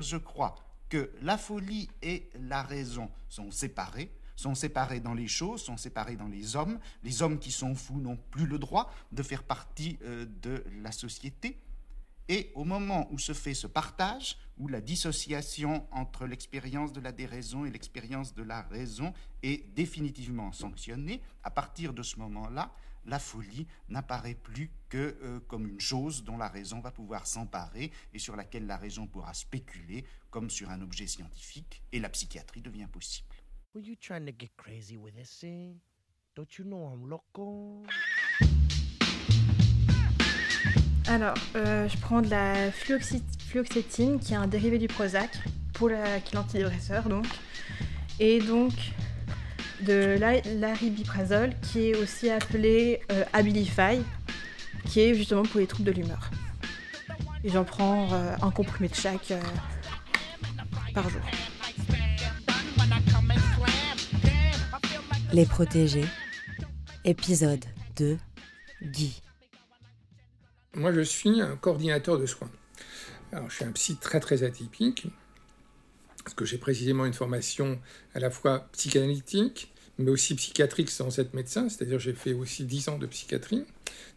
Je crois que la folie et la raison sont séparées, sont séparées dans les choses, sont séparées dans les hommes. Les hommes qui sont fous n'ont plus le droit de faire partie euh, de la société. Et au moment où se fait ce partage, où la dissociation entre l'expérience de la déraison et l'expérience de la raison est définitivement sanctionnée, à partir de ce moment-là, la folie n'apparaît plus que euh, comme une chose dont la raison va pouvoir s'emparer et sur laquelle la raison pourra spéculer comme sur un objet scientifique, et la psychiatrie devient possible. Were you trying to get crazy with this, eh? Don't you know I'm loco? Alors, euh, je prends de la fluoxy- fluoxétine, qui est un dérivé du Prozac, pour la, qui est l'antidépresseur donc. Et donc de la- l'aripiprazole, qui est aussi appelé euh, Abilify, qui est justement pour les troubles de l'humeur. Et j'en prends euh, un comprimé de chaque euh, par jour. Les protégés. Épisode 2. Guy. Moi, je suis un coordinateur de soins. Alors, je suis un psy très très atypique, parce que j'ai précisément une formation à la fois psychanalytique, mais aussi psychiatrique sans être médecin, c'est-à-dire j'ai fait aussi 10 ans de psychiatrie,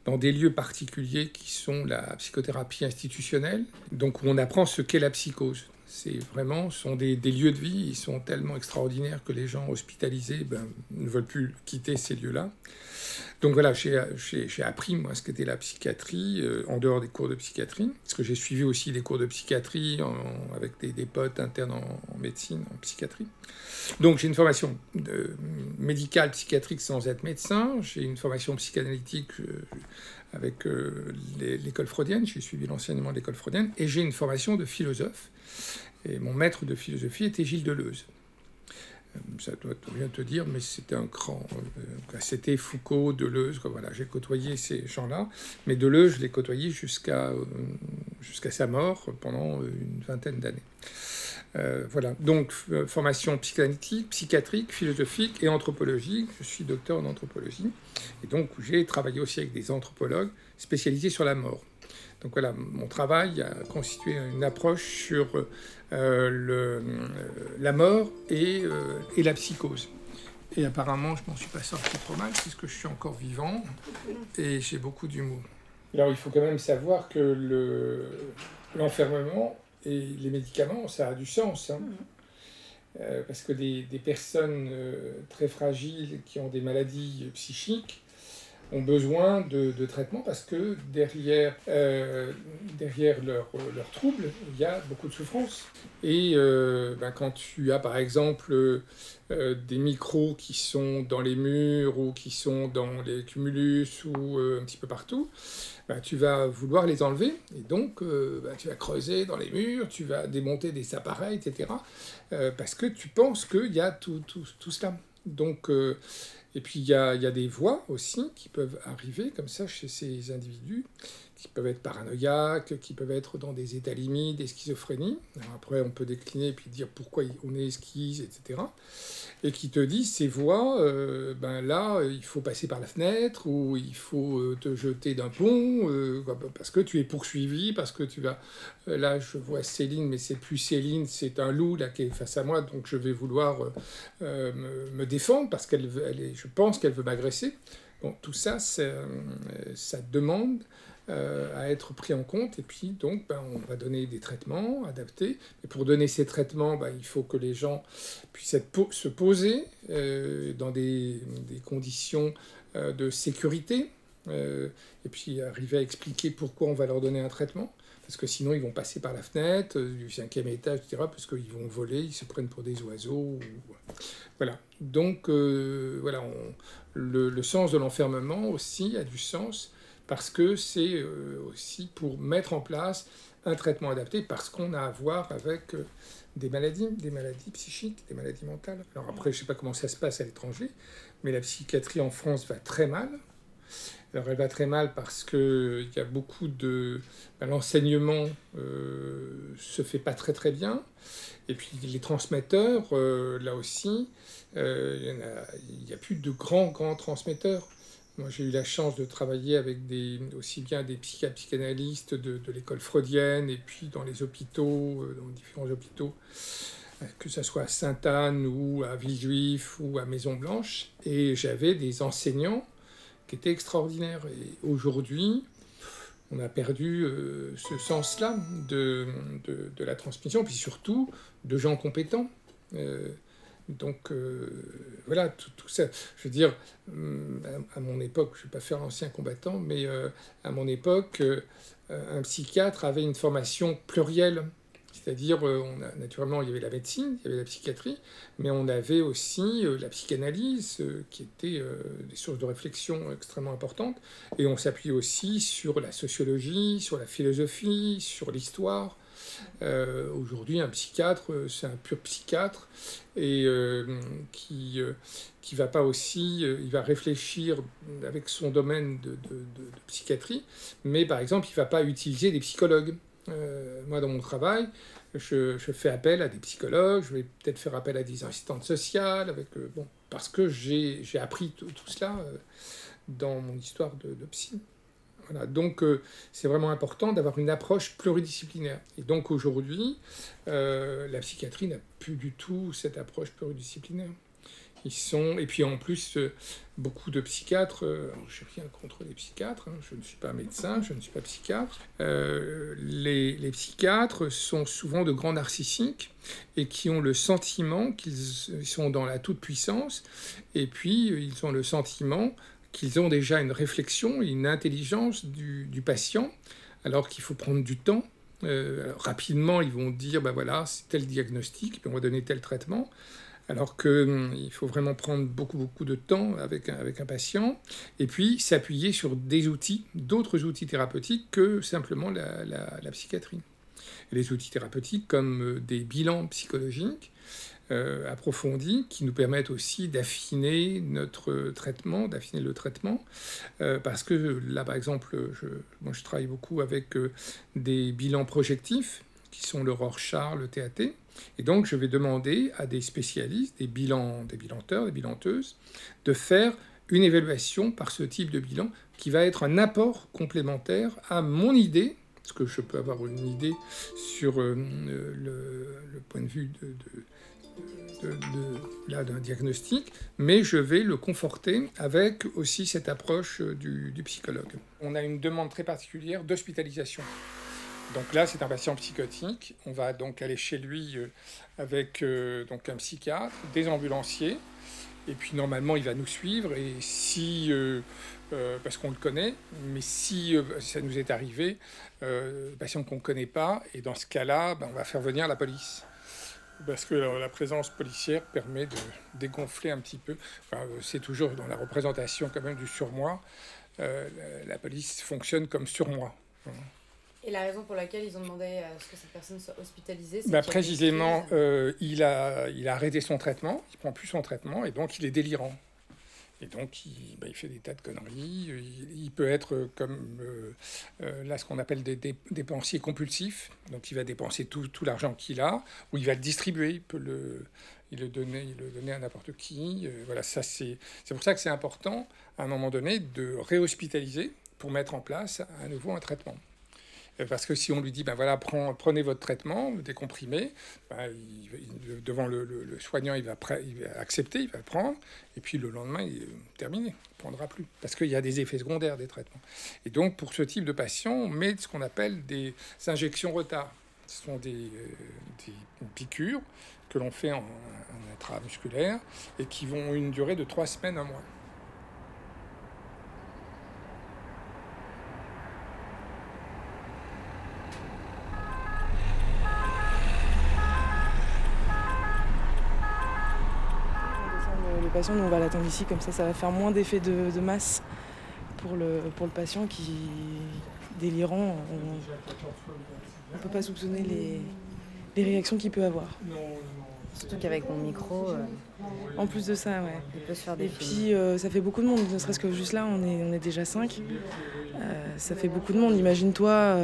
dans des lieux particuliers qui sont la psychothérapie institutionnelle, donc où on apprend ce qu'est la psychose. C'est vraiment, ce sont des, des lieux de vie, ils sont tellement extraordinaires que les gens hospitalisés ben, ne veulent plus quitter ces lieux-là. Donc voilà, j'ai appris moi ce qu'était la psychiatrie euh, en dehors des cours de psychiatrie, parce que j'ai suivi aussi des cours de psychiatrie avec des, des potes internes en, médecine, en psychiatrie. Donc j'ai une formation médicale psychiatrique sans être médecin, j'ai une formation psychanalytique euh, avec euh, l'école freudienne, j'ai suivi l'enseignement de l'école freudienne, et j'ai une formation de philosophe. Et mon maître de philosophie était Gilles Deleuze. Euh, Ça doit rien te dire, mais c'était un grand. euh, c'était Foucault, Deleuze, voilà. J'ai côtoyé ces gens-là, mais Deleuze, je l'ai côtoyé jusqu'à jusqu'à sa mort pendant une vingtaine d'années. Euh, voilà, donc euh, formation psychanalytique, psychiatrique, philosophique et anthropologique. Je suis docteur en anthropologie. Et donc j'ai travaillé aussi avec des anthropologues spécialisés sur la mort. Donc voilà, mon travail a constitué une approche sur euh, la mort et, la psychose. Et apparemment, je m'en suis pas sorti trop mal puisque je suis encore vivant et j'ai beaucoup d'humour. Alors, il faut quand même savoir que le- l'enfermement et les médicaments, ça a du sens. hein. Euh, parce que des, des personnes euh, très fragiles qui ont des maladies psychiques ont besoin de, de traitement parce que derrière, euh, derrière leurs leur troubles, il y a beaucoup de souffrance. Et euh, ben, quand tu as par exemple euh, des micros qui sont dans les murs ou qui sont dans les cumulus ou un petit peu partout, ben, tu vas vouloir les enlever. Et donc, ben, tu vas creuser dans les murs, tu vas démonter des appareils, etc. parce que tu penses qu'il y a tout, tout, tout cela. Donc, et puis il y a, des voix aussi qui peuvent arriver comme ça chez ces individus, qui peuvent être paranoïaques, qui peuvent être dans des états limites, des schizophrénies. Après, on peut décliner et puis dire pourquoi on est esquisse, etc. Et qui te disent ces voix, euh, ben là, il faut passer par la fenêtre ou il faut euh, te jeter d'un pont euh, parce que tu es poursuivi, parce que tu vas. Là, je vois Céline, mais c'est plus Céline, c'est un loup là qui est face à moi, donc je vais vouloir me, me défendre parce qu'elle, je pense qu'elle veut m'agresser. Bon, tout ça, ça demande euh, à être pris en compte et puis donc ben, on va donner des traitements adaptés. Et pour donner ces traitements, ben, il faut que les gens puissent se poser euh, dans des, conditions euh, de sécurité et puis arriver à expliquer pourquoi on va leur donner un traitement. Parce que sinon, ils vont passer par la fenêtre du cinquième étage, etc., parce qu'ils vont voler, ils se prennent pour des oiseaux. Voilà. Donc, voilà, le sens de l'enfermement aussi a du sens parce que c'est euh, aussi pour mettre en place un traitement adapté parce qu'on a à voir avec euh, des maladies, des maladies psychiques, des maladies mentales. Alors après, je ne sais pas comment ça se passe à l'étranger, mais la psychiatrie en France va très mal. Alors elle va très mal parce qu'il y a beaucoup de... ben, L'enseignement euh, se fait pas très très bien. Et puis les transmetteurs, euh, là aussi, il n'y a, plus de grands, grands transmetteurs. Moi, j'ai eu la chance de travailler avec des, aussi bien des psychanalystes de, l'école freudienne et puis dans les hôpitaux, euh, dans différents hôpitaux, euh, que ce soit à Sainte-Anne ou à Villejuif ou à Maison-Blanche. Et j'avais des enseignants qui étaient extraordinaires. Et aujourd'hui, on a perdu euh, ce sens-là de, la transmission, puis surtout de gens compétents. Donc euh, voilà, tout, ça. Je veux dire, hum, à, mon époque, je ne vais pas faire ancien combattant, mais euh, à mon époque, euh, un psychiatre avait une formation plurielle. C'est-à-dire, naturellement, il y avait la médecine, il y avait la psychiatrie, mais on avait aussi la psychanalyse, qui était des sources de réflexion extrêmement importantes. Et on s'appuie aussi sur la sociologie, sur la philosophie, sur l'histoire. Euh, Aujourd'hui, un psychiatre, c'est un pur psychiatre et euh, qui euh, qui va pas aussi, il va réfléchir avec son domaine de, de, psychiatrie, mais par exemple, il va pas utiliser des psychologues. Euh, moi, dans mon travail, je, je, fais appel à des psychologues, je vais peut-être faire appel à des assistantes sociales, avec, euh, bon, parce que j'ai appris tout, tout cela euh, dans mon histoire de psy. Donc euh, c'est vraiment important d'avoir une approche pluridisciplinaire. Et donc aujourd'hui, euh, la psychiatrie n'a plus du tout cette approche pluridisciplinaire. Ils sont, et puis en plus, euh, beaucoup de psychiatres, je n'ai rien contre les psychiatres, hein, je ne suis pas médecin, je ne suis pas psychiatre, les, psychiatres sont souvent de grands narcissiques et qui ont le sentiment qu'ils sont dans la toute-puissance, et puis ils ont le sentiment qu'ils ont déjà une réflexion, une intelligence du, patient, alors qu'il faut prendre du temps. Euh, rapidement, ils vont dire, ben voilà, c'est tel diagnostic, on va donner tel traitement, alors qu'il hum, faut vraiment prendre beaucoup, beaucoup de temps avec un, patient, et puis s'appuyer sur des outils, d'autres outils thérapeutiques que simplement la, psychiatrie. Les outils thérapeutiques comme euh, des bilans psychologiques, euh, approfondis qui nous permettent aussi d'affiner notre traitement, d'affiner le traitement, euh, parce que là, par exemple, je, moi, je travaille beaucoup avec euh, des bilans projectifs, qui sont le Rorschach, le TAT, et donc je vais demander à des spécialistes, des, bilans, des bilanteurs, des bilanteuses, de faire une évaluation par ce type de bilan qui va être un apport complémentaire à mon idée, parce que je peux avoir une idée sur le, point de vue de de, d'un diagnostic, mais je vais le conforter avec aussi cette approche du, du psychologue. On a une demande très particulière d'hospitalisation. Donc là, c'est un patient psychotique. On va donc aller chez lui avec euh, donc un psychiatre, des ambulanciers, et puis normalement, il va nous suivre. Et si, euh, euh, parce qu'on le connaît, mais si euh, ça nous est arrivé, patient qu'on ne connaît pas, et dans ce cas-là, ben, on va faire venir la police parce que la présence policière permet de dégonfler un petit peu. Enfin, c'est toujours dans la représentation quand même du surmoi. Euh, la, la, police fonctionne comme surmoi. Et la raison pour laquelle ils ont demandé à ce que cette personne soit hospitalisée, c'est bah, précisément, euh, il, a, il a arrêté son traitement, il prend plus son traitement et donc il est délirant. Et donc, il, bah, il, fait des tas de conneries. Il, peut être comme euh, euh, là ce qu'on appelle des, dépensiers compulsifs. Donc, il va dépenser tout, l'argent qu'il a, ou il va le distribuer. Il peut le, donner, il le donner à n'importe qui. Euh, voilà, ça c'est, c'est pour ça que c'est important, à un moment donné, de réhospitaliser pour mettre en place à nouveau un traitement. Parce que si on lui dit, ben voilà, prenez votre traitement, des ben devant le, soignant, il va, accepter, il va prendre, et puis le lendemain, il est terminé, il ne prendra plus. Parce qu'il y a des effets secondaires des traitements. Et donc, pour ce type de patient, on met ce qu'on appelle des injections retard. Ce sont des, euh, piqûres que l'on fait en, intramusculaire et qui vont une durée de trois semaines, un mois. Patient, nous on va l'attendre ici, comme ça ça va faire moins d'effet de, de, masse pour le, pour le patient qui délirant. On ne peut pas soupçonner les, les réactions qu'il peut avoir. Surtout qu'avec mon micro. Euh, en plus de ça, ouais. Il peut se faire des Et films. puis euh, ça fait beaucoup de monde, ne serait-ce que juste là, on est, on est déjà 5. Euh, ça fait beaucoup de monde. Imagine-toi,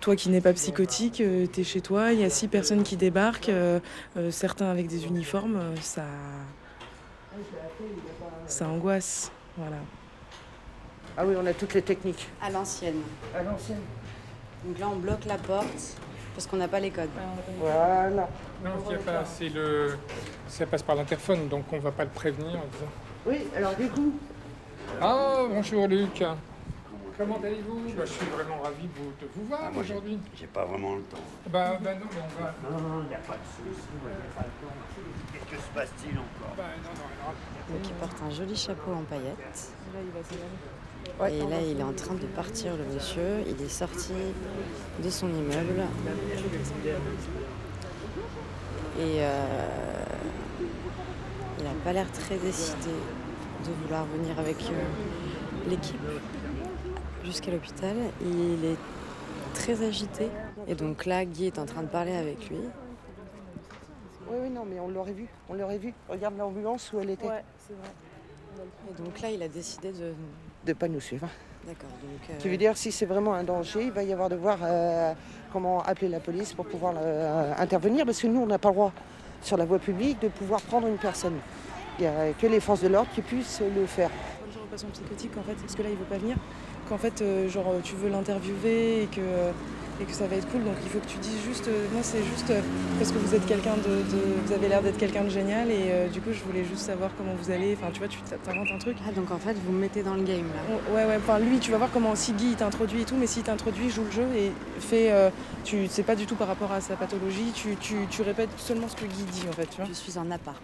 toi qui n'es pas psychotique, tu es chez toi, il y a 6 personnes qui débarquent, certains avec des uniformes, ça ça angoisse. Voilà. Ah oui, on a toutes les techniques. À l'ancienne. À l'ancienne. Donc là, on bloque la porte parce qu'on n'a pas les codes. Voilà. Non, il y a pas, c'est le, ça passe par l'interphone, donc on va pas le prévenir en disant. Oui, alors du coup, Ah, bonjour Luc. Comment allez-vous Bah, Je suis vraiment ravi de vous, de vous voir Ah, aujourd'hui. J'ai pas vraiment le temps. Bah, bah non, mais on va. Non, non, il n'y a pas de souci, pas le temps. Qu'est-ce que se passe-t-il encore Bah, non, non, alors, Donc il porte un joli chapeau en paillettes. Là, il va s'éloigner. Ouais, Et là, il est en train de partir, le monsieur. Il est sorti de son immeuble. Et euh, il n'a pas l'air très décidé de vouloir venir avec euh, l'équipe jusqu'à l'hôpital. Il est très agité. Et donc là, Guy est en train de parler avec lui. Oui, oui, non, mais on l'aurait vu. On l'aurait vu. Regarde l'ambulance où elle était. Ouais, c'est vrai. Et donc là, il a décidé de... De pas nous suivre. D'accord, donc... Qui euh, veut dire si c'est vraiment un danger, il va y avoir de voir euh, comment appeler la police pour pouvoir euh, intervenir, parce que nous, on n'a pas le droit sur la voie publique de pouvoir prendre une personne. Il n'y a que les forces de l'ordre qui puissent le faire. Le genre de patient psychotique, en fait, parce que là, il veut pas venir. Qu'en fait, euh, genre, tu veux l'interviewer et que, et que ça va être cool. Donc, il faut que tu dises juste. euh, moi, c'est juste euh, parce que vous êtes quelqu'un de, de- Vous avez l'air d'être quelqu'un de génial. Et euh, du coup, je voulais juste savoir comment vous allez. Enfin, tu vois, tu t'inventes un truc. Ah, donc en fait, vous me mettez dans le game, là. On- Ouais, ouais, enfin lui, tu vas voir comment si Guy t'introduit et tout, mais s'il t'introduit, joue le jeu et fait. euh, tu sais pas du tout par rapport à sa pathologie, tu, tu, tu répètes seulement ce que Guy dit en fait, tu vois. Je suis en appart.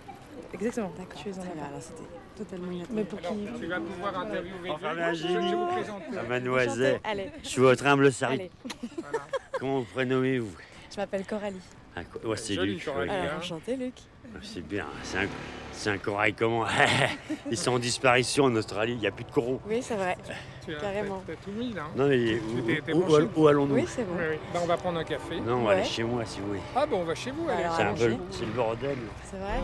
Exactement. D'accord. Tu es en. Alors c'était totalement inattendu. Mais pour alors, qui tu vas pouvoir interviewer. Enfin, Luc. Virginie. Je vais vous présenter. Ah, mademoiselle, Allez, je suis votre humble. Voilà. Comment vous prénommez-vous? Je m'appelle Coralie. Ah, ouais, C'est Joli, Luc. Alors enchanté, Luc. C'est bien. C'est un, c'est un corail comment Ils sont en disparition en Australie. Il n'y a plus de coraux. Oui, c'est vrai. Tu as- Carrément. T'as t'as tout mis là. hein Non, mais où, T'es- t'es où- branché où- où allons-nous Oui, c'est bon. Oui, oui. Bah, on va prendre un café. Non, on va Ouais. aller chez moi si vous voulez. Ah bon, on va chez vous, allez. Alors, C'est un peu, allons-y. c'est le bordel. C'est vrai